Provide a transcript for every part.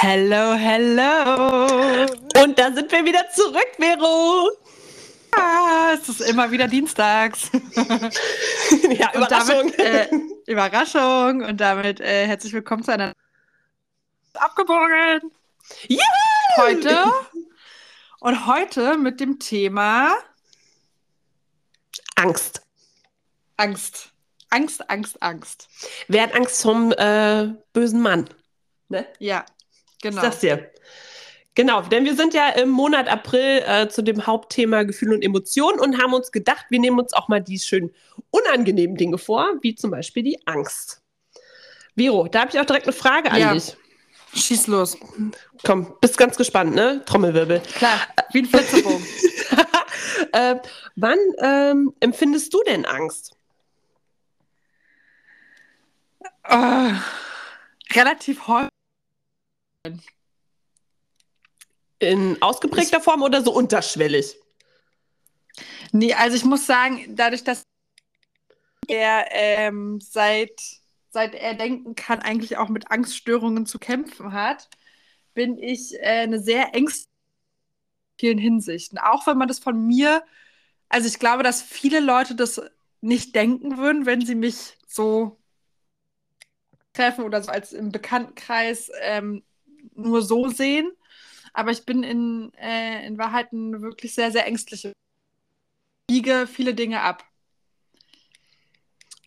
Hello, hello. Und da sind wir wieder zurück, Vero. Ah, es ist immer wieder dienstags. ja, und Überraschung. Damit, äh, Überraschung. Und damit äh, herzlich willkommen zu einer Abgebogen. Juhu! Heute und heute mit dem Thema Angst. Angst. Angst, Angst, Angst. Wer hat Angst vom äh, bösen Mann? Ne? Ja, genau. Ich sag's dir. Genau, denn wir sind ja im Monat April äh, zu dem Hauptthema Gefühle und Emotionen und haben uns gedacht, wir nehmen uns auch mal die schön unangenehmen Dinge vor, wie zum Beispiel die Angst. Vero, da habe ich auch direkt eine Frage an Ja. dich. Schieß los. Komm, bist ganz gespannt, ne? Trommelwirbel. Klar, wie ein Flitzebogen. äh, wann ähm, empfindest du denn Angst? oh, relativ häufig. In ausgeprägter Form oder so unterschwellig? Nee, also ich muss sagen, dadurch, dass er ähm, seit, seit er denken kann, eigentlich auch mit Angststörungen zu kämpfen hat, bin ich äh, eine sehr ängstliche in vielen Hinsichten. Auch wenn man das von mir, also ich glaube, dass viele Leute das nicht denken würden, wenn sie mich so treffen oder so als im Bekanntenkreis ähm, nur so sehen. Aber ich bin in, äh, in Wahrheit eine wirklich sehr, sehr ängstliche biege viele Dinge ab.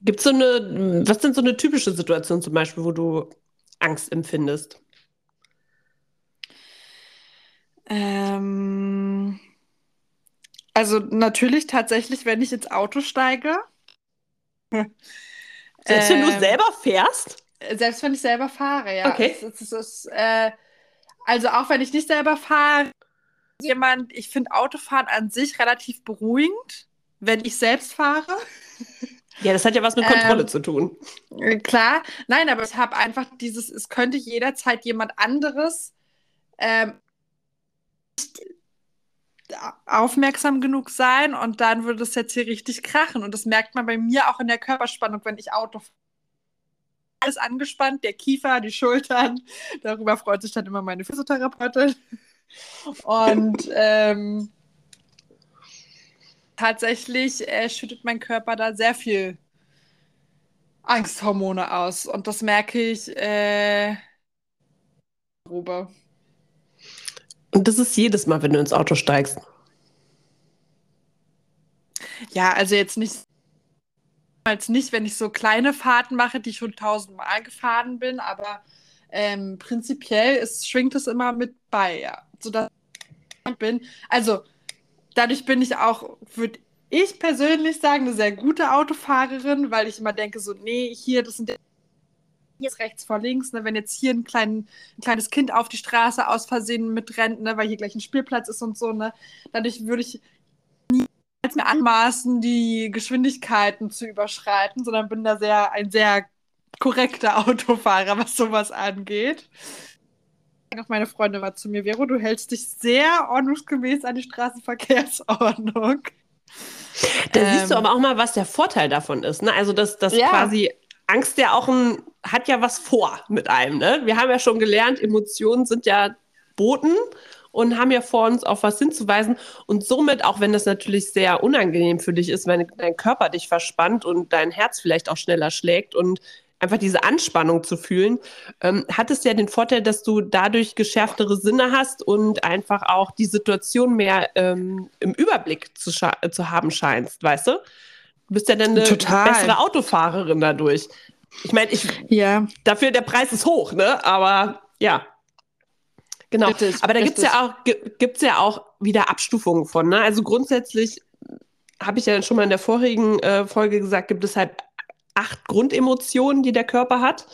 Gibt so eine, was sind so eine typische Situation zum Beispiel, wo du Angst empfindest? Ähm, also natürlich tatsächlich, wenn ich ins Auto steige. Selbst wenn du Ähm, selber fährst? Selbst wenn ich selber fahre, ja. Okay. Es, es, es, äh, also auch wenn ich nicht selber fahre, jemand, ich finde Autofahren an sich relativ beruhigend, wenn ich selbst fahre. Ja, das hat ja was mit Kontrolle Ähm, zu tun. Äh, Klar, nein, aber ich habe einfach dieses, es könnte jederzeit jemand anderes ähm, aufmerksam genug sein und dann würde es jetzt hier richtig krachen. Und das merkt man bei mir auch in der Körperspannung, wenn ich Auto fahre. Alles angespannt, der Kiefer, die Schultern. Darüber freut sich dann immer meine Physiotherapeutin. Und ähm, tatsächlich äh, schüttet mein Körper da sehr viel Angsthormone aus. Und das merke ich äh, grobe. Und das ist jedes Mal, wenn du ins Auto steigst. Ja, also jetzt nicht, als nicht, wenn ich so kleine Fahrten mache, die ich schon tausendmal gefahren bin, aber ähm, prinzipiell ist, schwingt es immer mit bei, ja. Sodass ich bin. Also, dadurch bin ich auch, würde ich persönlich sagen, eine sehr gute Autofahrerin, weil ich immer denke, so, nee, hier, das sind hier ist rechts vor links, ne, wenn jetzt hier ein, klein, ein kleines Kind auf die Straße aus Versehen mitrennt, ne, weil hier gleich ein Spielplatz ist und so, ne, dadurch würde ich niemals mir anmaßen, die Geschwindigkeiten zu überschreiten, sondern bin da sehr ein sehr korrekter Autofahrer, was sowas angeht. Auch meine Freundin war zu mir, Vero, du hältst dich sehr ordnungsgemäß an die Straßenverkehrsordnung. Da siehst du Ähm, aber auch mal, was der Vorteil davon ist. Ne? Also, dass das Ja. quasi Angst ja auch ein, hat ja was vor mit einem. Ne? Wir haben ja schon gelernt, Emotionen sind ja Boten und haben ja vor uns auf was hinzuweisen. Und somit, auch wenn das natürlich sehr unangenehm für dich ist, wenn dein Körper dich verspannt und dein Herz vielleicht auch schneller schlägt und einfach diese Anspannung zu fühlen, ähm, hat es ja den Vorteil, dass du dadurch geschärftere Sinne hast und einfach auch die Situation mehr ähm, im Überblick zu, zu haben scheinst, weißt du? Du bist ja dann eine Total. bessere Autofahrerin dadurch. Ich meine, ich, Ja, dafür der Preis ist hoch, ne? Aber ja. Genau. Richtig, Aber da gibt es ja, auch, gi- gibt's ja auch wieder Abstufungen von. Ne? Also grundsätzlich habe ich ja schon mal in der vorigen äh, Folge gesagt, gibt es halt acht Grundemotionen, die der Körper hat.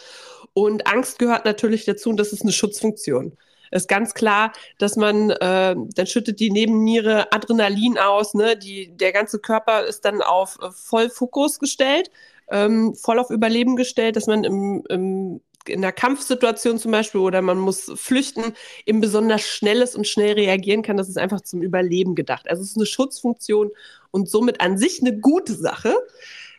Und Angst gehört natürlich dazu und das ist eine Schutzfunktion. Ist ganz klar, dass man, äh, dann schüttet die Nebenniere Adrenalin aus, ne? die, der ganze Körper ist dann auf äh, Vollfokus gestellt, ähm, voll auf Überleben gestellt, dass man im, im, in einer Kampfsituation zum Beispiel oder man muss flüchten, eben besonders schnelles und schnell reagieren kann. Das ist einfach zum Überleben gedacht. Also es ist eine Schutzfunktion und somit an sich eine gute Sache.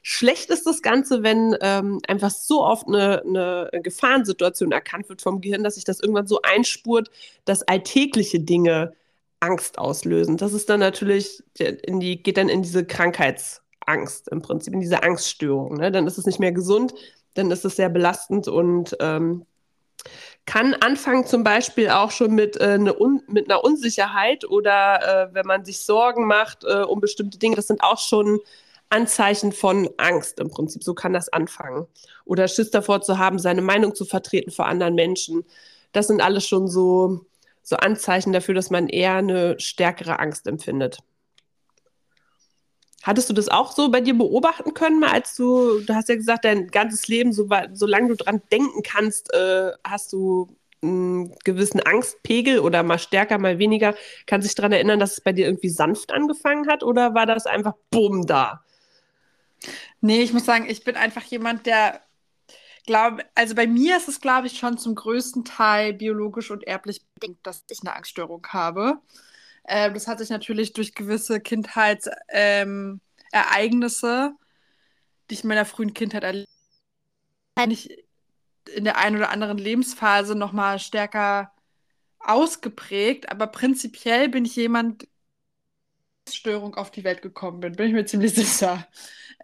Schlecht ist das Ganze, wenn ähm, einfach so oft eine, eine Gefahrensituation erkannt wird vom Gehirn, dass sich das irgendwann so einspurt, dass alltägliche Dinge Angst auslösen. Das ist dann natürlich, in die, geht dann in diese Krankheitsangst im Prinzip, in diese Angststörung. Ne? Dann ist es nicht mehr gesund, dann ist es sehr belastend und ähm, kann anfangen zum Beispiel auch schon mit, äh, eine mit einer Unsicherheit oder äh, wenn man sich Sorgen macht äh, um bestimmte Dinge. Das sind auch schon Anzeichen von Angst im Prinzip. So kann das anfangen. Oder Schiss davor zu haben, seine Meinung zu vertreten vor anderen Menschen. Das sind alles schon so, so Anzeichen dafür, dass man eher eine stärkere Angst empfindet. Hattest du das auch so bei dir beobachten können, mal als du, du hast ja gesagt, dein ganzes Leben, so, solange du dran denken kannst, äh, hast du einen gewissen Angstpegel oder mal stärker, mal weniger. Kannst du dich daran erinnern, dass es bei dir irgendwie sanft angefangen hat oder war das einfach bumm da? Nee, ich muss sagen, ich bin einfach jemand, der glaube, also bei mir ist es, glaube ich, schon zum größten Teil biologisch und erblich bedingt, dass ich eine Angststörung habe. Ähm, das hat sich natürlich durch gewisse Kindheitsereignisse, ähm, die ich in meiner frühen Kindheit erlebt habe, in der einen oder anderen Lebensphase noch mal stärker ausgeprägt. Aber prinzipiell bin ich jemand, Störung auf die Welt gekommen bin, bin ich mir ziemlich sicher.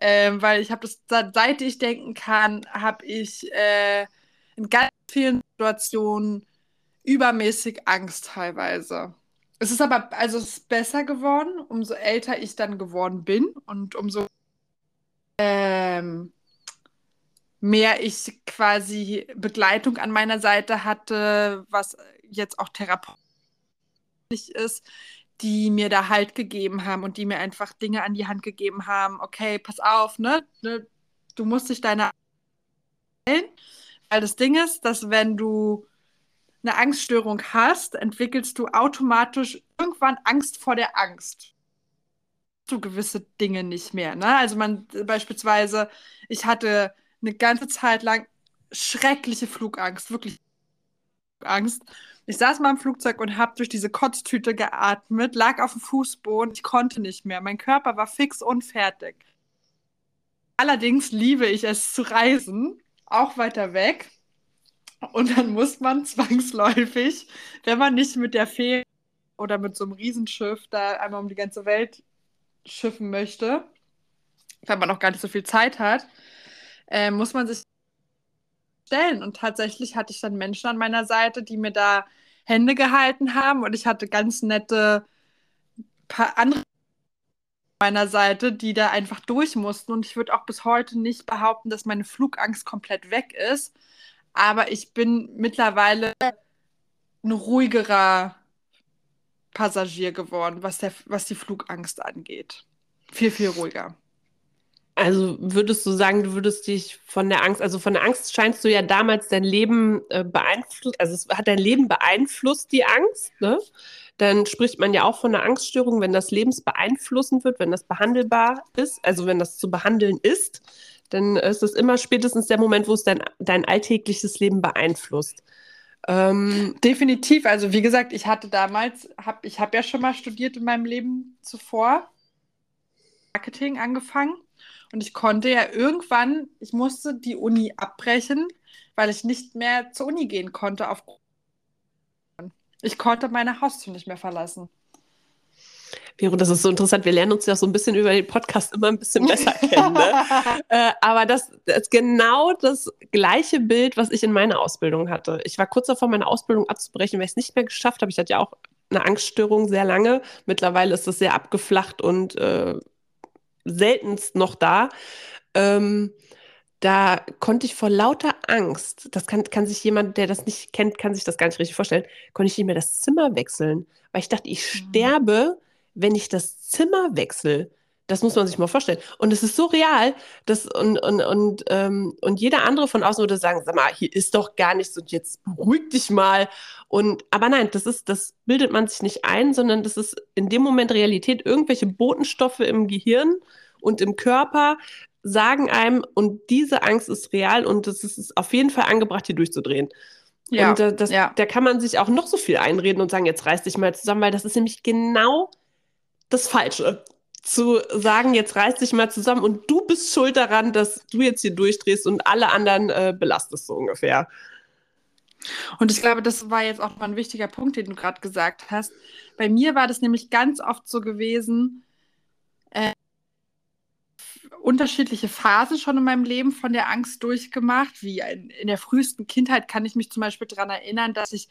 Ähm, weil ich habe das, seit ich denken kann, habe ich äh, in ganz vielen Situationen übermäßig Angst teilweise. Es ist aber, also es ist besser geworden, umso älter ich dann geworden bin und umso ähm, mehr ich quasi Begleitung an meiner Seite hatte, was jetzt auch therapeutisch ist, die mir da Halt gegeben haben und die mir einfach Dinge an die Hand gegeben haben. Okay, pass auf, ne? ne du musst dich deiner weil das Ding ist, dass wenn du eine Angststörung hast, entwickelst du automatisch irgendwann Angst vor der Angst. Du gewisse Dinge nicht mehr. Ne? Also man beispielsweise, ich hatte eine ganze Zeit lang schreckliche Flugangst, wirklich Angst. Ich saß mal im Flugzeug und habe durch diese Kotztüte geatmet, lag auf dem Fußboden, ich konnte nicht mehr. Mein Körper war fix und fertig. Allerdings liebe ich es zu reisen, auch weiter weg. Und dann muss man zwangsläufig, wenn man nicht mit der Fähre oder mit so einem Riesenschiff da einmal um die ganze Welt schiffen möchte, weil man auch gar nicht so viel Zeit hat, äh, muss man sich stellen. Und tatsächlich hatte ich dann Menschen an meiner Seite, die mir da Hände gehalten haben und ich hatte ganz nette paar andere meiner Seite, die da einfach durch mussten. Und ich würde auch bis heute nicht behaupten, dass meine Flugangst komplett weg ist. Aber ich bin mittlerweile ein ruhigerer Passagier geworden, was, der, was die Flugangst angeht. Viel, viel ruhiger. Also würdest du sagen, du würdest dich von der Angst, also von der Angst scheinst du ja damals dein Leben äh, beeinflusst, also es hat dein Leben beeinflusst, die Angst, ne? Dann spricht man ja auch von einer Angststörung, wenn das lebensbeeinflussend wird, wenn das behandelbar ist, also wenn das zu behandeln ist, dann ist es immer spätestens der Moment, wo es dein, dein alltägliches Leben beeinflusst. Ähm, Definitiv. Also wie gesagt, ich hatte damals, hab, ich habe ja schon mal studiert in meinem Leben zuvor, Marketing angefangen und ich konnte ja irgendwann, ich musste die Uni abbrechen, weil ich nicht mehr zur Uni gehen konnte. Auf ich konnte meine Haustür nicht mehr verlassen. Vero, das ist so interessant. Wir lernen uns ja so ein bisschen über den Podcast immer ein bisschen besser kennen. Ne? äh, aber das, das, ist genau das gleiche Bild, was ich in meiner Ausbildung hatte. Ich war kurz davor, meine Ausbildung abzubrechen, weil ich es nicht mehr geschafft habe. Ich hatte ja auch eine Angststörung sehr lange. Mittlerweile ist das sehr abgeflacht und äh, seltenst noch da. Ähm, da konnte ich vor lauter Angst, das kann, kann sich jemand, der das nicht kennt, kann sich das gar nicht richtig vorstellen, konnte ich nicht mehr das Zimmer wechseln, weil ich dachte, ich mhm. Wenn ich das Zimmer wechsle. Das muss man sich mal vorstellen. Und es ist so real, dass und, und, und, ähm, und jeder andere von außen würde sagen, sag mal, hier ist doch gar nichts und jetzt beruhig dich mal. Und aber nein, das ist, das bildet man sich nicht ein, sondern das ist in dem Moment Realität. Irgendwelche Botenstoffe im Gehirn und im Körper sagen einem, und diese Angst ist real und es ist auf jeden Fall angebracht, hier durchzudrehen. Ja, und das, ja. da kann man sich auch noch so viel einreden und sagen, jetzt reiß dich mal zusammen, weil das ist nämlich genau das Falsche zu sagen, jetzt reiß dich mal zusammen und du bist schuld daran, dass du jetzt hier durchdrehst und alle anderen äh, belastest so ungefähr. Und ich glaube, das war jetzt auch mal ein wichtiger Punkt, den du gerade gesagt hast. Bei mir war das nämlich ganz oft so gewesen, äh, unterschiedliche Phasen schon in meinem Leben von der Angst durchgemacht. Wie in, in der frühesten Kindheit kann ich mich zum Beispiel daran erinnern, dass ich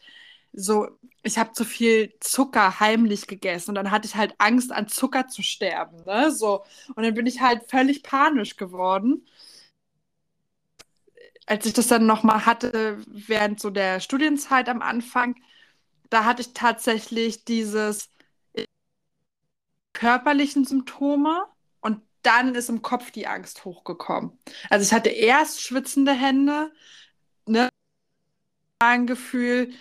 so, ich habe zu viel Zucker heimlich gegessen und dann hatte ich halt Angst, an Zucker zu sterben. Ne? So. Und dann bin ich halt völlig panisch geworden. Als ich das dann nochmal hatte, während so der Studienzeit am Anfang, da hatte ich tatsächlich dieses körperlichen Symptome und dann ist im Kopf die Angst hochgekommen. Also ich hatte erst schwitzende Hände, ne, ein Gefühl,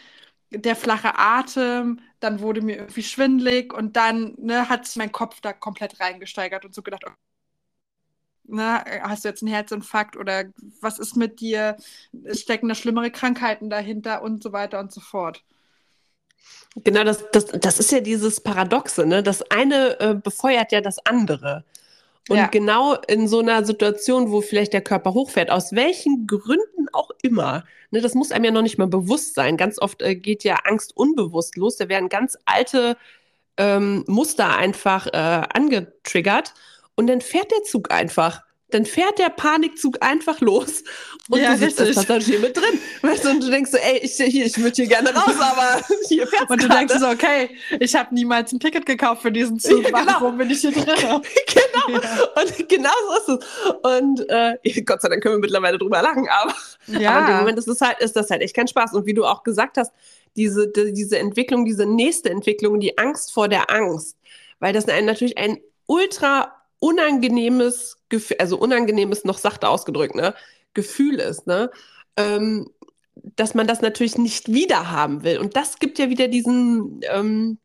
der flache Atem, dann wurde mir irgendwie schwindlig und dann ne, hat sich mein Kopf da komplett reingesteigert und so gedacht, okay, ne, hast du jetzt einen Herzinfarkt oder was ist mit dir? Stecken da schlimmere Krankheiten dahinter und so weiter und so fort. Genau, das, das, das ist ja dieses Paradoxe, ne? Das eine äh, befeuert ja das andere. Und ja. genau in so einer Situation, wo vielleicht der Körper hochfährt, aus welchen Gründen auch immer, ne, das muss einem ja noch nicht mal bewusst sein. Ganz oft äh, geht ja Angst unbewusst los. Da werden ganz alte ähm, Muster einfach äh, angetriggert und dann fährt der Zug einfach dann fährt der Panikzug einfach los und ja, du sitzt als Passagier mit drin. Weißt du, und du denkst so, ey, ich, ich würde hier gerne raus, aber hier fährt Und du grade. denkst so, okay, ich habe niemals ein Ticket gekauft für diesen Zug, ja, genau. warum bin ich hier drin? genau, ja. und genau so ist es. Und äh, Gott sei Dank können wir mittlerweile drüber lachen, aber, ja. aber in dem Moment ist, es halt, ist das halt echt kein Spaß. Und wie du auch gesagt hast, diese, die, diese Entwicklung, diese nächste Entwicklung, die Angst vor der Angst, weil das ein, natürlich ein ultra unangenehmes Gefühl, also unangenehmes noch sachte ausgedrückt, ne, Gefühl ist, ne, ähm, dass man das natürlich nicht wieder haben will. Und das gibt ja wieder diesen, ähm,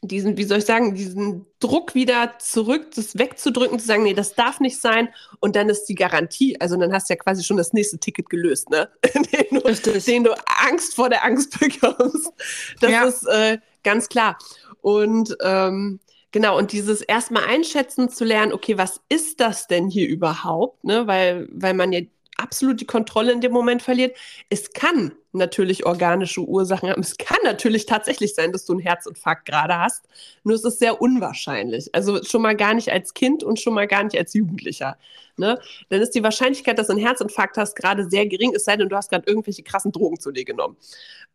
diesen, wie soll ich sagen, diesen Druck wieder zurück, das wegzudrücken, zu sagen, nee, das darf nicht sein. Und dann ist die Garantie, also dann hast du ja quasi schon das nächste Ticket gelöst, ne? den, du, den du Angst vor der Angst bekommst. Das ja. ist äh, ganz klar. Und ähm, Genau, und dieses erstmal einschätzen zu lernen, okay, was ist das denn hier überhaupt? Ne? Weil, weil man ja absolut die Kontrolle in dem Moment verliert. Es kann natürlich organische Ursachen haben. Es kann natürlich tatsächlich sein, dass du einen Herzinfarkt gerade hast. Nur es ist sehr unwahrscheinlich. Also schon mal gar nicht als Kind und schon mal gar nicht als Jugendlicher. Ne? Dann ist die Wahrscheinlichkeit, dass du einen Herzinfarkt hast, gerade sehr gering, es sei denn, du hast gerade irgendwelche krassen Drogen zu dir genommen.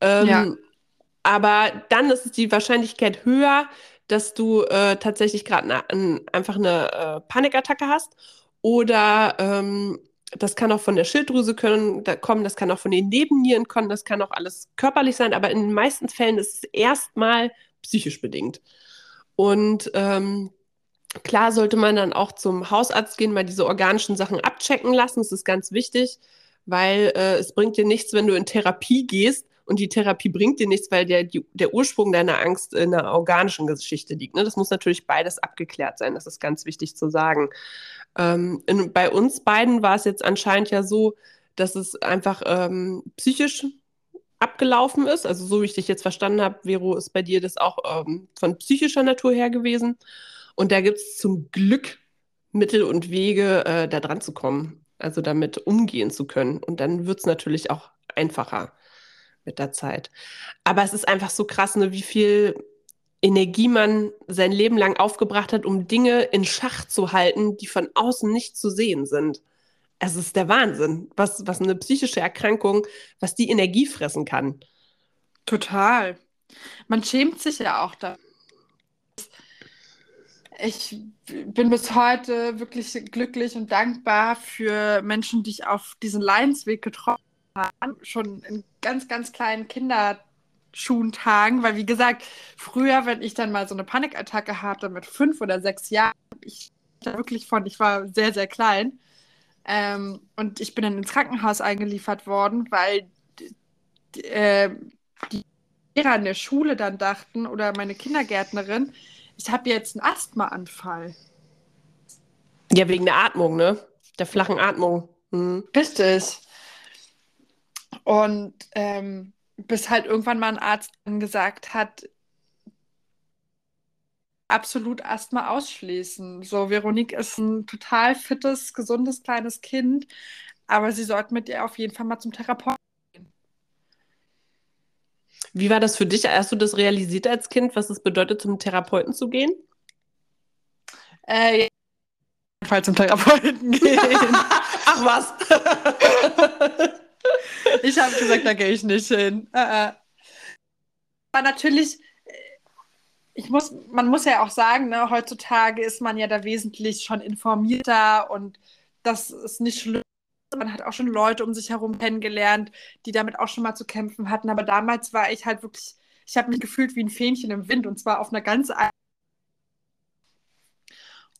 Ähm, ja. Aber dann ist die Wahrscheinlichkeit höher, dass du äh, tatsächlich gerade einfach eine äh, Panikattacke hast oder ähm, das kann auch von der Schilddrüse können, da kommen, das kann auch von den Nebennieren kommen, das kann auch alles körperlich sein, aber in den meisten Fällen ist es erstmal psychisch bedingt. Und ähm, klar sollte man dann auch zum Hausarzt gehen, mal diese organischen Sachen abchecken lassen. Das ist ganz wichtig, weil äh, es bringt dir nichts, wenn du in Therapie gehst und die Therapie bringt dir nichts, weil der, die, der Ursprung deiner Angst in einer organischen Geschichte liegt. Ne? Das muss natürlich beides abgeklärt sein, das ist ganz wichtig zu sagen. Ähm, in, bei uns beiden war es jetzt anscheinend ja so, dass es einfach ähm, psychisch abgelaufen ist. Also so wie ich dich jetzt verstanden habe, Vero, ist bei dir das auch ähm, von psychischer Natur her gewesen. Und da gibt es zum Glück Mittel und Wege, äh, da dran zu kommen, also damit umgehen zu können. Und dann wird es natürlich auch einfacher mit der Zeit. Aber es ist einfach so krass, ne, wie viel Energie man sein Leben lang aufgebracht hat, um Dinge in Schach zu halten, die von außen nicht zu sehen sind. Es ist der Wahnsinn, was, was eine psychische Erkrankung, was die Energie fressen kann. Total. Man schämt sich ja auch da. Ich bin bis heute wirklich glücklich und dankbar für Menschen, die ich auf diesen Leidensweg getroffen schon in ganz, ganz kleinen Kinderschuhen tragen, weil wie gesagt, früher, wenn ich dann mal so eine Panikattacke hatte mit fünf oder sechs Jahren, ich da wirklich von, ich war sehr, sehr klein. Ähm, und ich bin dann ins Krankenhaus eingeliefert worden, weil äh, die Lehrer in der Schule dann dachten oder meine Kindergärtnerin, ich habe jetzt einen Asthmaanfall. Ja, wegen der Atmung, ne? Der flachen Atmung. Mhm. Richtig. Und ähm, bis halt irgendwann mal ein Arzt gesagt hat, absolut erstmal ausschließen. So, Veronique ist ein total fittes, gesundes kleines Kind, aber sie sollten mit ihr auf jeden Fall mal zum Therapeuten gehen. Wie war das für dich? Hast du das realisiert als Kind, was es bedeutet, zum Therapeuten zu gehen? Äh, ja. Fall zum Therapeuten gehen. Ach was. ich habe gesagt, da gehe ich nicht hin. Äh, äh. Aber natürlich ich muss, man muss ja auch sagen, ne, heutzutage ist man ja da wesentlich schon informierter und das ist nicht schlimm. Man hat auch schon Leute um sich herum kennengelernt, die damit auch schon mal zu kämpfen hatten. Aber damals war ich halt wirklich, ich habe mich gefühlt wie ein Fähnchen im Wind und zwar auf einer ganz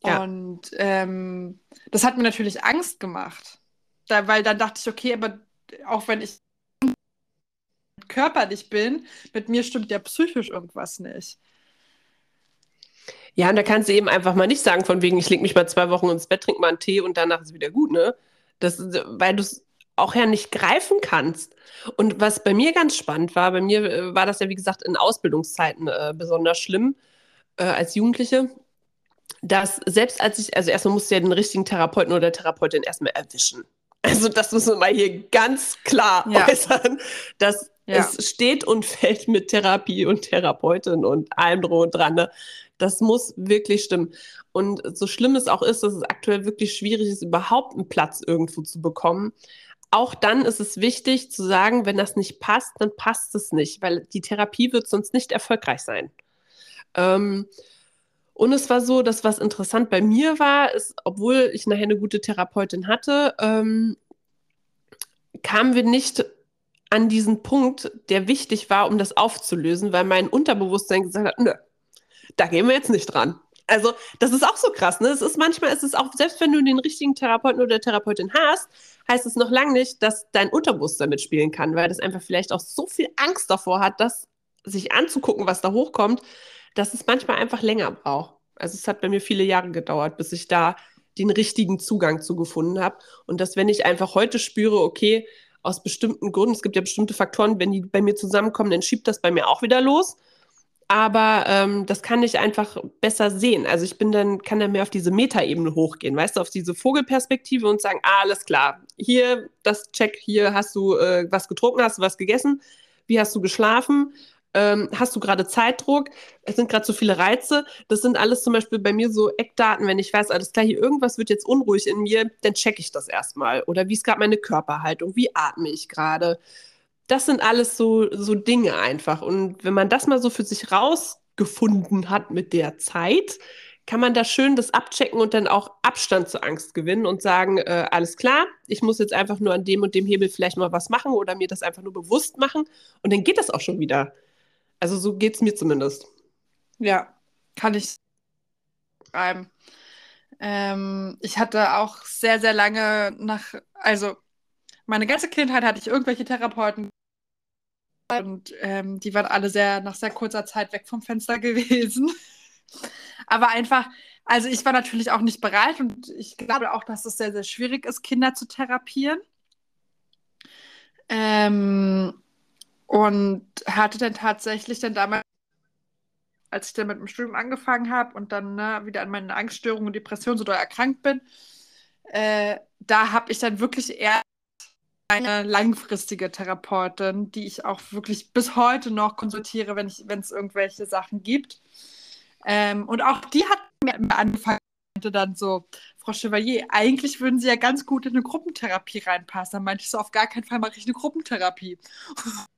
ja. Und ähm, das hat mir natürlich Angst gemacht. Da, weil dann dachte ich, okay, aber auch wenn ich körperlich bin, mit mir stimmt ja psychisch irgendwas nicht. Ja, und da kannst du eben einfach mal nicht sagen, von wegen, ich lege mich mal zwei Wochen ins Bett, trinke mal einen Tee und danach ist wieder gut, ne? Das, weil du es auch ja nicht greifen kannst. Und was bei mir ganz spannend war, bei mir äh, war das ja, wie gesagt, in Ausbildungszeiten äh, besonders schlimm äh, als Jugendliche, dass selbst als ich, also erstmal musste ja den richtigen Therapeuten oder Therapeutin erstmal erwischen. Also das müssen wir mal hier ganz klar ja. äußern, dass ja. es steht und fällt mit Therapie und Therapeutin und allem drum und dran. Ne? Das muss wirklich stimmen. Und so schlimm es auch ist, dass es aktuell wirklich schwierig ist, überhaupt einen Platz irgendwo zu bekommen. Auch dann ist es wichtig zu sagen, wenn das nicht passt, dann passt es nicht, weil die Therapie wird sonst nicht erfolgreich sein. Ähm, und es war so, dass was interessant bei mir war, ist, obwohl ich nachher eine gute Therapeutin hatte, ähm, kamen wir nicht an diesen Punkt, der wichtig war, um das aufzulösen, weil mein Unterbewusstsein gesagt hat, nö, da gehen wir jetzt nicht dran. Also, das ist auch so krass, ne? Es ist manchmal, ist auch, selbst wenn du den richtigen Therapeuten oder Therapeutin hast, heißt es noch lange nicht, dass dein Unterbewusstsein mitspielen kann, weil das einfach vielleicht auch so viel Angst davor hat, das sich anzugucken, was da hochkommt, dass es manchmal einfach länger braucht. Also, es hat bei mir viele Jahre gedauert, bis ich da den richtigen Zugang zu gefunden habe. Und dass, wenn ich einfach heute spüre, okay, aus bestimmten Gründen, es gibt ja bestimmte Faktoren, wenn die bei mir zusammenkommen, dann schiebt das bei mir auch wieder los aber ähm, das kann ich einfach besser sehen. Also ich bin dann, kann dann mehr auf diese Metaebene hochgehen, weißt du, auf diese Vogelperspektive und sagen, ah, alles klar, hier, das Check, hier hast du äh, was getrunken, hast du was gegessen, wie hast du geschlafen, ähm, hast du gerade Zeitdruck, es sind gerade so viele Reize. Das sind alles zum Beispiel bei mir so Eckdaten, wenn ich weiß, alles klar, hier irgendwas wird jetzt unruhig in mir, dann checke ich das erstmal. Oder wie ist gerade meine Körperhaltung, wie atme ich gerade das sind alles so, so Dinge einfach. Und wenn man das mal so für sich rausgefunden hat mit der Zeit, kann man da schön das abchecken und dann auch Abstand zur Angst gewinnen und sagen, äh, alles klar, ich muss jetzt einfach nur an dem und dem Hebel vielleicht mal was machen oder mir das einfach nur bewusst machen und dann geht das auch schon wieder. Also so geht es mir zumindest. Ja, kann ich schreiben. Ähm, ich hatte auch sehr, sehr lange nach, also meine ganze Kindheit hatte ich irgendwelche Therapeuten und ähm, die waren alle sehr nach sehr kurzer Zeit weg vom Fenster gewesen. Aber einfach, also ich war natürlich auch nicht bereit und ich glaube auch, dass es sehr, sehr schwierig ist, Kinder zu therapieren. Ähm, und hatte dann tatsächlich dann damals, als ich dann mit dem Studium angefangen habe und dann ne, wieder an meine Angststörungen und Depressionen so doll erkrankt bin, äh, da habe ich dann wirklich eher eine langfristige Therapeutin, die ich auch wirklich bis heute noch konsultiere, wenn es irgendwelche Sachen gibt. Ähm, und auch die hat mir angefangen, dann so, Frau Chevalier, eigentlich würden Sie ja ganz gut in eine Gruppentherapie reinpassen. Dann meinte ich so, auf gar keinen Fall mache ich eine Gruppentherapie.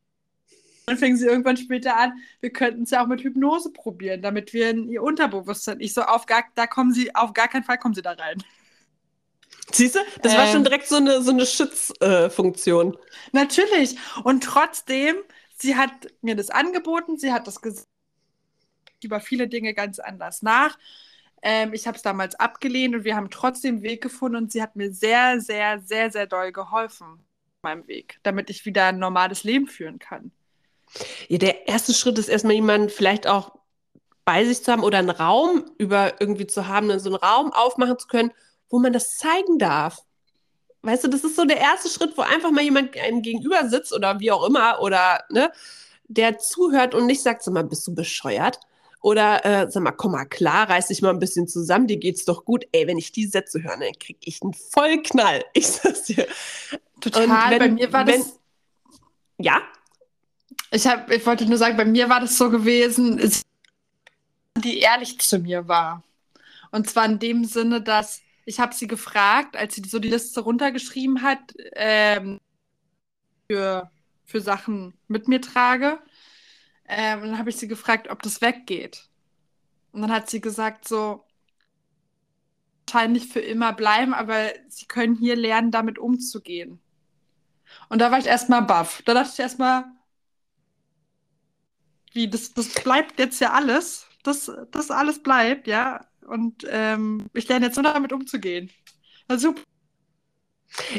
dann fingen sie irgendwann später an, wir könnten es ja auch mit Hypnose probieren, damit wir in ihr Unterbewusstsein. Ich so, auf gar, da kommen sie, auf gar keinen Fall kommen sie da rein. Siehst du, das ähm, war schon ähm. direkt so eine, so eine Schutzfunktion. Äh, natürlich. Und trotzdem, sie hat mir das angeboten, sie hat das gesagt, über viele Dinge ganz anders nach. Ähm, ich habe es damals abgelehnt und wir haben trotzdem einen Weg gefunden und sie hat mir sehr, sehr, sehr, sehr doll geholfen auf meinem Weg, damit ich wieder ein normales Leben führen kann. Ja, der erste Schritt ist erstmal jemanden vielleicht auch bei sich zu haben oder einen Raum über irgendwie zu haben, so einen Raum aufmachen zu können, wo man das zeigen darf. Weißt du, das ist so der erste Schritt, wo einfach mal jemand einem gegenüber sitzt oder wie auch immer oder ne, der zuhört und nicht sagt, so mal, bist du bescheuert? Oder äh, sag mal, komm mal klar, reiß dich mal ein bisschen zusammen, dir geht's doch gut. Ey, wenn ich die Sätze höre, dann krieg ich einen Vollknall. Ich sag's dir. Total, wenn, bei mir war wenn, das. Ja? Ich, hab, ich wollte nur sagen, bei mir war das so gewesen, die ehrlich zu mir war. Und zwar in dem Sinne, dass ich habe sie gefragt, als sie so die Liste runtergeschrieben hat, ähm, für, für Sachen mit mir trage. Ähm, dann habe ich sie gefragt, ob das weggeht. Und dann hat sie gesagt, so, wahrscheinlich für immer bleiben, aber sie können hier lernen, damit umzugehen. Und da war ich erstmal baff. Da dachte ich erstmal, wie, das, das bleibt jetzt ja alles. Das, das alles bleibt, ja. Und ähm, ich lerne jetzt nur damit umzugehen. Also, super.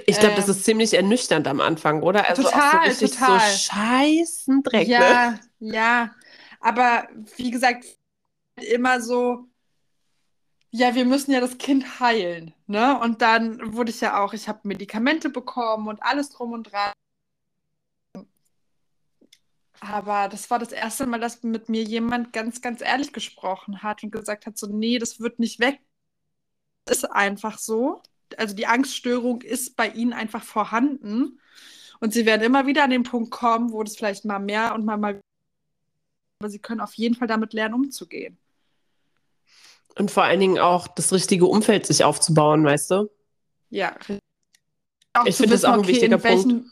Ich glaube, das ähm. ist ziemlich ernüchternd am Anfang, oder? Also total, auch so richtig total. so scheißen Dreck. Ja, ne? ja. Aber wie gesagt, immer so, ja, wir müssen ja das Kind heilen, ne? Und dann wurde ich ja auch, ich habe Medikamente bekommen und alles drum und dran. Aber das war das erste Mal, dass mit mir jemand ganz, ganz ehrlich gesprochen hat und gesagt hat, so, nee, das wird nicht weg. Das ist einfach so. Also die Angststörung ist bei ihnen einfach vorhanden. Und sie werden immer wieder an den Punkt kommen, wo das vielleicht mal mehr und mal mal. Aber sie können auf jeden Fall damit lernen, umzugehen. Und vor allen Dingen auch das richtige Umfeld sich aufzubauen, weißt du? Ja. Auch ich finde das auch ein okay, wichtiger Punkt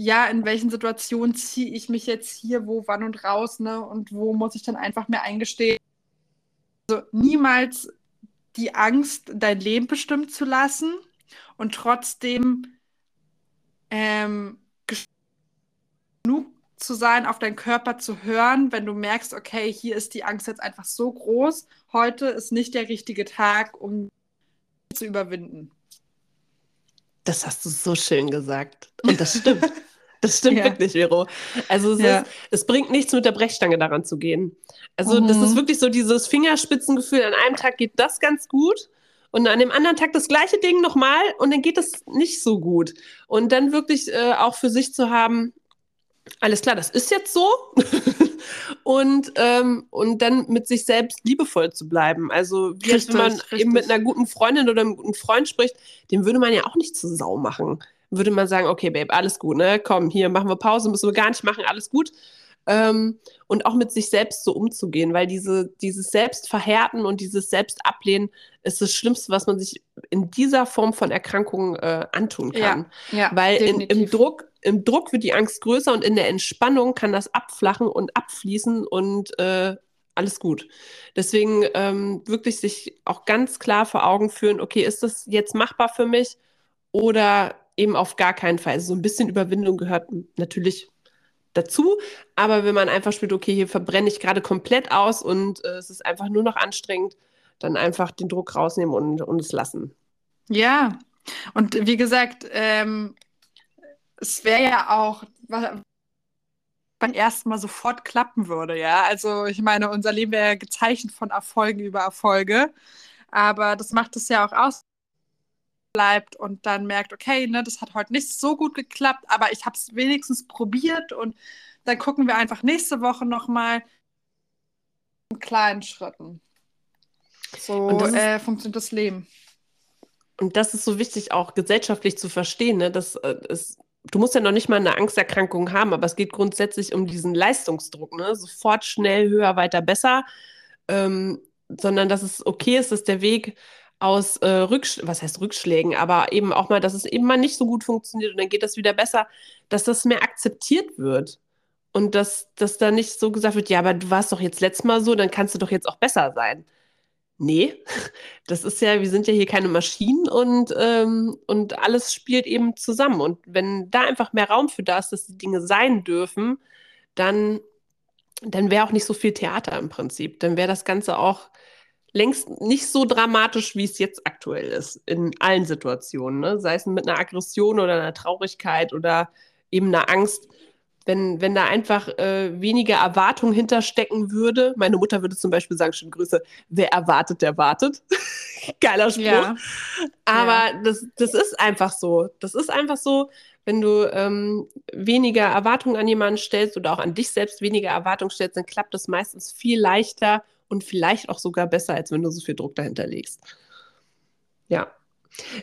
ja, in welchen Situationen ziehe ich mich jetzt hier, wo, wann und raus, ne? Und wo muss ich dann einfach mir eingestehen, also niemals die Angst, dein Leben bestimmen zu lassen und trotzdem ähm, genug zu sein, auf deinen Körper zu hören, wenn du merkst, okay, hier ist die Angst jetzt einfach so groß, heute ist nicht der richtige Tag, um zu überwinden. Das hast du so schön gesagt. Und das stimmt. Das stimmt ja. wirklich, Vero. Also es, ja. ist, es, bringt nichts, mit der Brechstange daran zu gehen. Also mhm. das ist wirklich so dieses Fingerspitzengefühl. An einem Tag geht das ganz gut und an dem anderen Tag das gleiche Ding nochmal und dann geht das nicht so gut. Und dann wirklich äh, auch für sich zu haben, alles klar, das ist jetzt so. und, ähm, und dann mit sich selbst liebevoll zu bleiben. Also, wie richtig, wenn man richtig. eben mit einer guten Freundin oder einem guten Freund spricht, den würde man ja auch nicht zur Sau machen. Würde man sagen, okay, Babe, alles gut, ne? Komm, hier machen wir Pause, müssen wir gar nicht machen, alles gut. Ähm, und auch mit sich selbst so umzugehen, weil diese, dieses Selbstverhärten und dieses Selbstablehnen ist das Schlimmste, was man sich in dieser Form von Erkrankung äh, antun kann. Ja, ja, weil in, im, Druck, im Druck wird die Angst größer und in der Entspannung kann das abflachen und abfließen und äh, alles gut. Deswegen ähm, wirklich sich auch ganz klar vor Augen führen, okay, ist das jetzt machbar für mich oder eben auf gar keinen Fall. Also so ein bisschen Überwindung gehört natürlich dazu. Aber wenn man einfach spielt, okay, hier verbrenne ich gerade komplett aus und äh, es ist einfach nur noch anstrengend, dann einfach den Druck rausnehmen und, und es lassen. Ja, und wie gesagt, ähm, es wäre ja auch beim ersten Mal sofort klappen würde, ja. Also ich meine, unser Leben wäre gezeichnet von Erfolgen über Erfolge, aber das macht es ja auch aus bleibt und dann merkt, okay, ne, das hat heute nicht so gut geklappt, aber ich habe es wenigstens probiert und dann gucken wir einfach nächste Woche nochmal in kleinen Schritten. So ist, äh, funktioniert das Leben. Und das ist so wichtig, auch gesellschaftlich zu verstehen. Ne? Das, äh, ist, du musst ja noch nicht mal eine Angsterkrankung haben, aber es geht grundsätzlich um diesen Leistungsdruck. Ne? Sofort, schnell, höher, weiter, besser. Ähm, sondern dass es okay ist, dass der Weg aus äh, Rücksch was heißt Rückschlägen, aber eben auch mal, dass es eben mal nicht so gut funktioniert und dann geht das wieder besser, dass das mehr akzeptiert wird. Und dass, dass da nicht so gesagt wird, ja, aber du warst doch jetzt letztes Mal so, dann kannst du doch jetzt auch besser sein. Nee, das ist ja, wir sind ja hier keine Maschinen und, ähm, und alles spielt eben zusammen. Und wenn da einfach mehr Raum für da ist, dass die Dinge sein dürfen, dann, dann wäre auch nicht so viel Theater im Prinzip. Dann wäre das Ganze auch längst nicht so dramatisch, wie es jetzt aktuell ist, in allen Situationen. Ne? Sei es mit einer Aggression oder einer Traurigkeit oder eben einer Angst. Wenn, wenn da einfach äh, weniger Erwartung hinterstecken würde, meine Mutter würde zum Beispiel sagen, schöne Grüße, wer erwartet, der wartet. Geiler Spruch. Ja. Aber ja. Das, das ist einfach so. Das ist einfach so, wenn du ähm, weniger Erwartungen an jemanden stellst oder auch an dich selbst weniger Erwartungen stellst, dann klappt das meistens viel leichter und vielleicht auch sogar besser, als wenn du so viel Druck dahinter legst. Ja.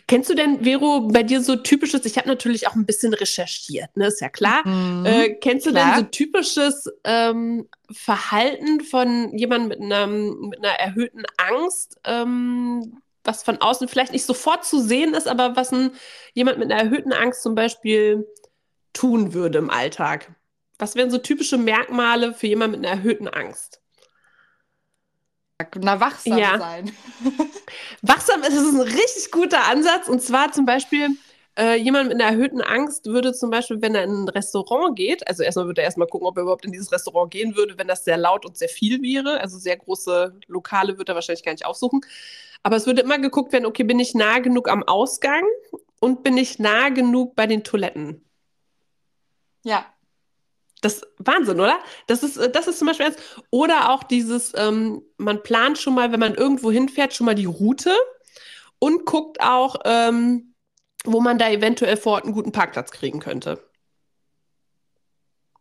Kennst du denn, Vero, bei dir so typisches, ich habe natürlich auch ein bisschen recherchiert, ne, ist ja klar. Mhm, äh, kennst du klar. denn so typisches ähm, Verhalten von jemandem mit, einem, mit einer erhöhten Angst, ähm, was von außen vielleicht nicht sofort zu sehen ist, aber was ein, jemand mit einer erhöhten Angst zum Beispiel tun würde im Alltag? Was wären so typische Merkmale für jemanden mit einer erhöhten Angst? Na, wachsam ja. sein. wachsam ist, ist ein richtig guter Ansatz. Und zwar zum Beispiel, äh, jemand mit einer erhöhten Angst würde zum Beispiel, wenn er in ein Restaurant geht, also erstmal würde er erstmal gucken, ob er überhaupt in dieses Restaurant gehen würde, wenn das sehr laut und sehr viel wäre. Also sehr große Lokale würde er wahrscheinlich gar nicht aufsuchen. Aber es würde immer geguckt werden, okay, bin ich nah genug am Ausgang und bin ich nah genug bei den Toiletten? Ja. Das ist Wahnsinn, oder? Das ist, äh, das ist zum Beispiel eins. Oder auch dieses, ähm, man plant schon mal, wenn man irgendwo hinfährt, schon mal die Route und guckt auch, ähm, wo man da eventuell vor Ort einen guten Parkplatz kriegen könnte.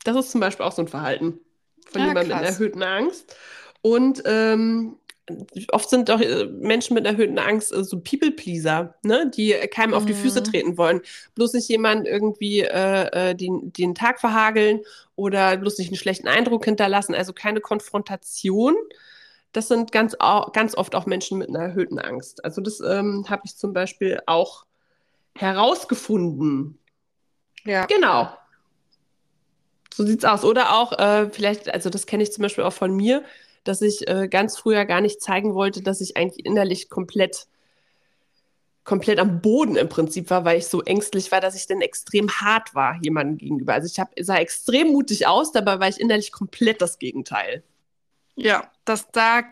Das ist zum Beispiel auch so ein Verhalten von ja, jemandem mit erhöhten Angst. Und ähm, oft sind doch äh, Menschen mit erhöhten Angst äh, so People-Pleaser, ne? die keinem mhm. auf die Füße mhm. treten wollen. Bloß nicht jemand irgendwie äh, äh, den, den Tag verhageln oder bloß nicht einen schlechten Eindruck hinterlassen. Also keine Konfrontation. Das sind ganz, ganz oft auch Menschen mit einer erhöhten Angst. Also das ähm, habe ich zum Beispiel auch herausgefunden. Ja. Genau. So sieht's aus. Oder auch äh, vielleicht, also das kenne ich zum Beispiel auch von mir, dass ich äh, ganz früher gar nicht zeigen wollte, dass ich eigentlich innerlich komplett komplett am Boden im Prinzip war, weil ich so ängstlich war, dass ich dann extrem hart war jemandem gegenüber. Also ich hab, sah extrem mutig aus, dabei war ich innerlich komplett das Gegenteil. Ja, das da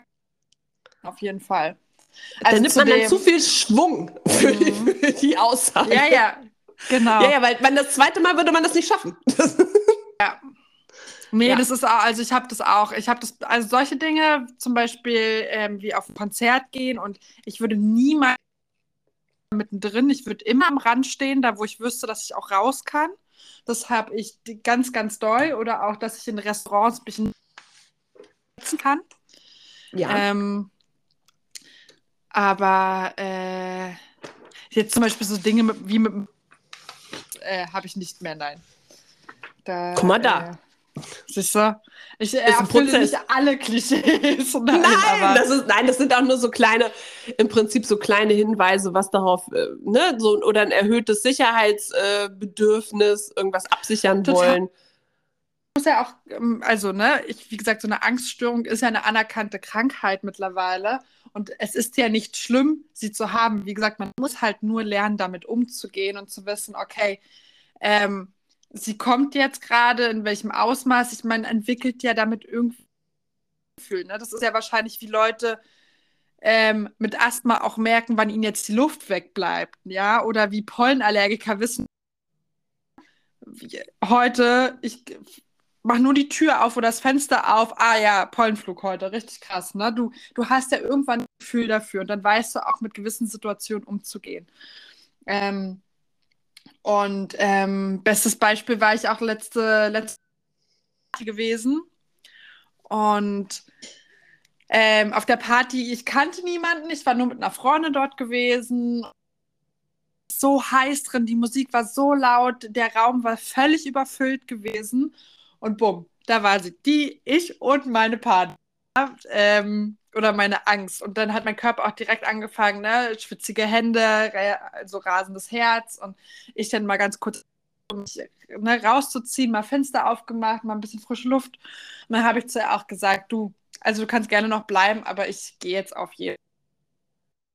auf jeden Fall. Also da nimmt man dann zu viel Schwung für, mhm. die, für die Aussage. Ja, ja, genau. Ja, ja, weil man das zweite Mal würde man das nicht schaffen. ja, Nee, ja. das ist auch, also ich habe das auch. Ich habe das, also solche Dinge, zum Beispiel ähm, wie auf ein Konzert gehen und ich würde niemals mittendrin, ich würde immer am Rand stehen, da wo ich wüsste, dass ich auch raus kann. Das habe ich ganz, ganz doll. Oder auch, dass ich in Restaurants mich setzen kann. Ja. Ähm, aber äh, jetzt zum Beispiel so Dinge mit, wie mit äh, habe ich nicht mehr, nein. Da, Guck mal da. Äh, Siehst du? Ich erfülle nicht alle Klischees. Nein, nein, das ist, nein, das sind auch nur so kleine, im Prinzip so kleine Hinweise, was darauf, äh, ne, so, oder ein erhöhtes Sicherheitsbedürfnis, irgendwas absichern Total. wollen. Muss ja auch, ähm, also, ne, ich, wie gesagt, so eine Angststörung ist ja eine anerkannte Krankheit mittlerweile. Und es ist ja nicht schlimm, sie zu haben. Wie gesagt, man muss halt nur lernen, damit umzugehen und zu wissen, okay, ähm, sie kommt jetzt gerade, in welchem Ausmaß. Ich meine, entwickelt ja damit irgendwie Gefühl. Ne? Das ist ja wahrscheinlich, wie Leute ähm, mit Asthma auch merken, wann ihnen jetzt die Luft wegbleibt. Ja, oder wie Pollenallergiker wissen, wie, heute, ich mach nur die Tür auf oder das Fenster auf. Ah ja, Pollenflug heute, richtig krass. Ne? Du, du hast ja irgendwann ein Gefühl dafür und dann weißt du auch mit gewissen Situationen umzugehen. Ähm, und ähm, bestes Beispiel war ich auch letzte, letzte gewesen. Und ähm, auf der Party, ich kannte niemanden, ich war nur mit einer Freundin dort gewesen. So heiß drin, die Musik war so laut, der Raum war völlig überfüllt gewesen. Und bumm, da war sie, die, ich und meine Party. Ähm, oder meine Angst. Und dann hat mein Körper auch direkt angefangen, ne? schwitzige Hände, so rasendes Herz. Und ich dann mal ganz kurz um mich ne, rauszuziehen, mal Fenster aufgemacht, mal ein bisschen frische Luft. Und dann habe ich zu ihr auch gesagt, du, also du kannst gerne noch bleiben, aber ich gehe jetzt auf jeden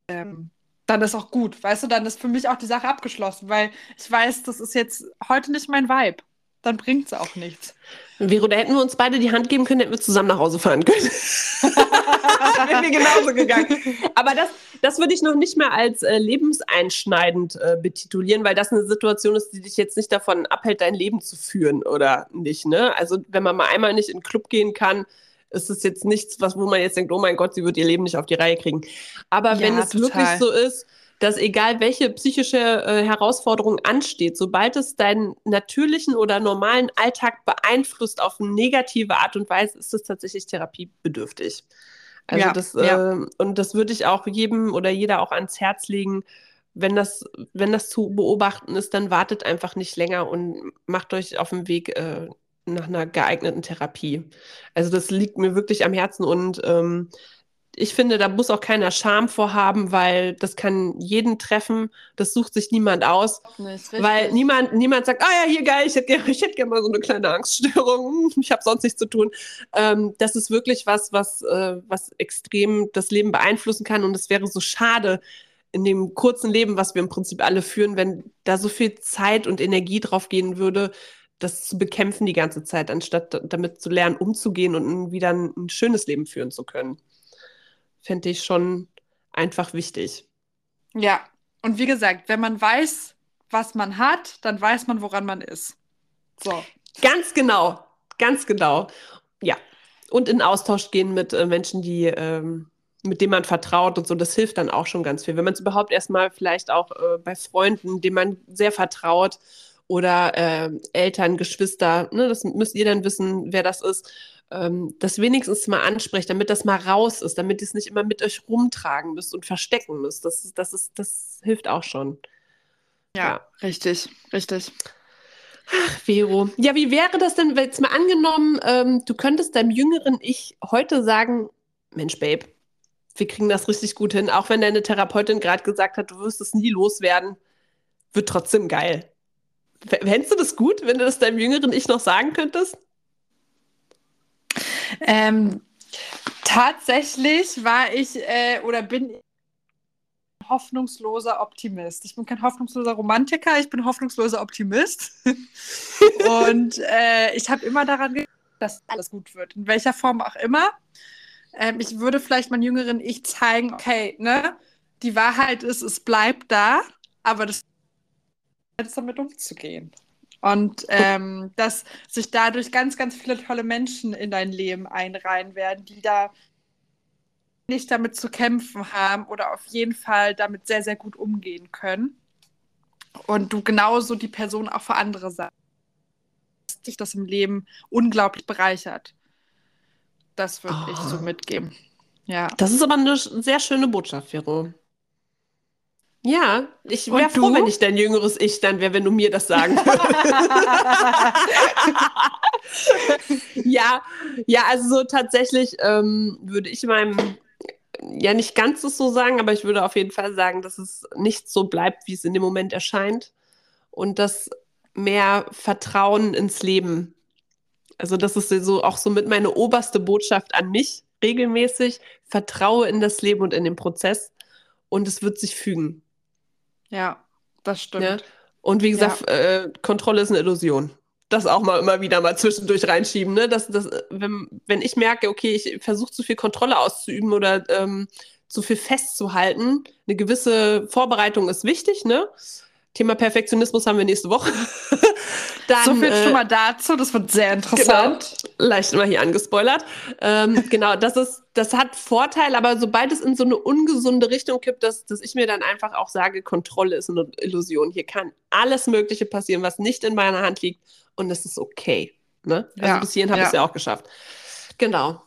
ähm, dann ist auch gut, weißt du, dann ist für mich auch die Sache abgeschlossen, weil ich weiß, das ist jetzt heute nicht mein Vibe dann bringt es auch nichts. Vero, da hätten wir uns beide die Hand geben können, hätten wir zusammen nach Hause fahren können. Wären wir genauso gegangen. Aber das, das würde ich noch nicht mehr als äh, lebenseinschneidend äh, betitulieren, weil das eine Situation ist, die dich jetzt nicht davon abhält, dein Leben zu führen oder nicht. Ne? Also wenn man mal einmal nicht in den Club gehen kann, ist es jetzt nichts, was, wo man jetzt denkt, oh mein Gott, sie wird ihr Leben nicht auf die Reihe kriegen. Aber ja, wenn es total. wirklich so ist, dass egal welche psychische äh, Herausforderung ansteht, sobald es deinen natürlichen oder normalen Alltag beeinflusst auf eine negative Art und Weise, ist es tatsächlich therapiebedürftig. Also Ja, das, ja. äh, und das würde ich auch jedem oder jeder auch ans Herz legen. Wenn das, wenn das zu beobachten ist, dann wartet einfach nicht länger und macht euch auf den Weg äh, nach einer geeigneten Therapie. Also das liegt mir wirklich am Herzen und ähm, ich finde, da muss auch keiner Scham vorhaben, weil das kann jeden treffen. Das sucht sich niemand aus. Nicht, Weil niemand, niemand sagt, ah ja, hier geil, ich hätte gerne ich hätt gern mal so eine kleine Angststörung, ich habe sonst nichts zu tun. Ähm, das ist wirklich was, was, äh, was extrem das Leben beeinflussen kann. Und es wäre so schade in dem kurzen Leben, was wir im Prinzip alle führen, wenn da so viel Zeit und Energie drauf gehen würde, das zu bekämpfen die ganze Zeit, anstatt da- damit zu lernen, umzugehen und wieder ein, ein schönes Leben führen zu können. Fände ich schon einfach wichtig. Ja, und wie gesagt, wenn man weiß, was man hat, dann weiß man, woran man ist. So. Ganz genau, ganz genau. Ja. Und in Austausch gehen mit äh, Menschen, die, ähm, mit denen man vertraut und so, das hilft dann auch schon ganz viel. Wenn man es überhaupt erstmal vielleicht auch äh, bei Freunden, denen man sehr vertraut, oder äh, Eltern, Geschwister, ne, das müsst ihr dann wissen, wer das ist, ähm, das wenigstens mal ansprecht, damit das mal raus ist, damit ihr es nicht immer mit euch rumtragen müsst und verstecken müsst. Das, das, ist, das hilft auch schon. Ja, Ja. richtig, richtig. Vero. Ja, wie wäre das denn, wenn jetzt mal angenommen, ähm, du könntest deinem jüngeren Ich heute sagen, Mensch, Babe, wir kriegen das richtig gut hin, auch wenn deine Therapeutin gerade gesagt hat, du wirst es nie loswerden, wird trotzdem geil. Fändest du das gut, wenn du das deinem jüngeren Ich noch sagen könntest? Ähm, tatsächlich war ich äh, oder bin ich ein hoffnungsloser Optimist. Ich bin kein hoffnungsloser Romantiker, ich bin hoffnungsloser Optimist. Und äh, ich habe immer daran geglaubt, dass alles gut wird, in welcher Form auch immer. Ähm, ich würde vielleicht meinem jüngeren Ich zeigen, okay, ne, die Wahrheit ist, es bleibt da, aber das ist damit umzugehen. Und ähm, dass sich dadurch ganz, ganz viele tolle Menschen in dein Leben einreihen werden, die da nicht damit zu kämpfen haben oder auf jeden Fall damit sehr, sehr gut umgehen können. Und du genauso die Person auch für andere sagst, dass dich das im Leben unglaublich bereichert. Das würde ich so Oh. mitgeben. Ja. Das ist aber eine sehr schöne Botschaft, Vero. Ja, ich wäre froh, wenn ich dein jüngeres Ich dann wäre, wenn du mir das sagen würdest. ja, ja, also so tatsächlich ähm, würde ich meinem, ja nicht ganz so sagen, aber ich würde auf jeden Fall sagen, dass es nicht so bleibt, wie es in dem Moment erscheint und dass mehr Vertrauen ins Leben. Also das ist so auch so mit meine oberste Botschaft an mich regelmäßig. Vertraue in das Leben und in den Prozess und es wird sich fügen. Ja, das stimmt. Ja? Und wie gesagt, äh, Kontrolle ist eine Illusion. Das auch mal immer wieder mal zwischendurch reinschieben. Ne? Das, das, wenn, wenn ich merke, okay, ich versuche zu viel Kontrolle auszuüben oder ähm, zu viel festzuhalten, eine gewisse Vorbereitung ist wichtig. Ne? Thema Perfektionismus haben wir nächste Woche. Dann, so viel äh, schon mal dazu, das wird sehr interessant. leicht mal hier angespoilert. Ähm, genau, das ist, das hat Vorteile, aber sobald es in so eine ungesunde Richtung kippt, dass, dass ich mir dann einfach auch sage, Kontrolle ist eine Illusion. Hier kann alles Mögliche passieren, was nicht in meiner Hand liegt und es ist okay. Ne? Also Ja, bis hierhin habe ich es ja auch geschafft. Genau.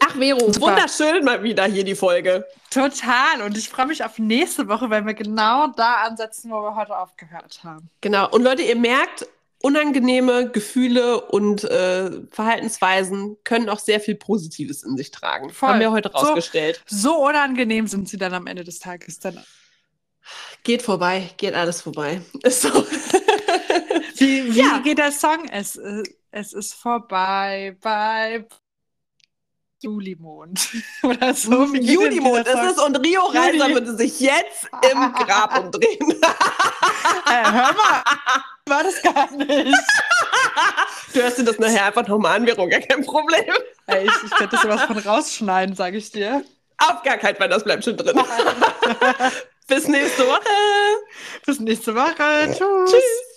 Ach, Vero, Super. wunderschön mal wieder hier die Folge. Total. Und ich freue mich auf nächste Woche, weil wir genau da ansetzen, wo wir heute aufgehört haben. Genau. Und Leute, ihr merkt, unangenehme Gefühle und äh, Verhaltensweisen können auch sehr viel Positives in sich tragen. Voll. Haben wir heute So- rausgestellt. So unangenehm sind sie dann am Ende des Tages dann. Geht vorbei, geht alles vorbei. Ist so. Wie, wie Ja. geht der Song? Es, äh, es ist vorbei bei Julimond. Oder so. Junimond dieser ist es und Rio Reiser Juni. würde sich jetzt im Grab umdrehen. Äh, hör mal, war das gar nicht. Du hörst dir das nachher einfach nochmal an, wäre gar kein Problem. Ey, ich, ich könnte sowas von rausschneiden, sage ich dir. Auf gar keinen Fall, das bleibt schon drin. Bis nächste Woche. Bis nächste Woche. Tschüss. Tschüss.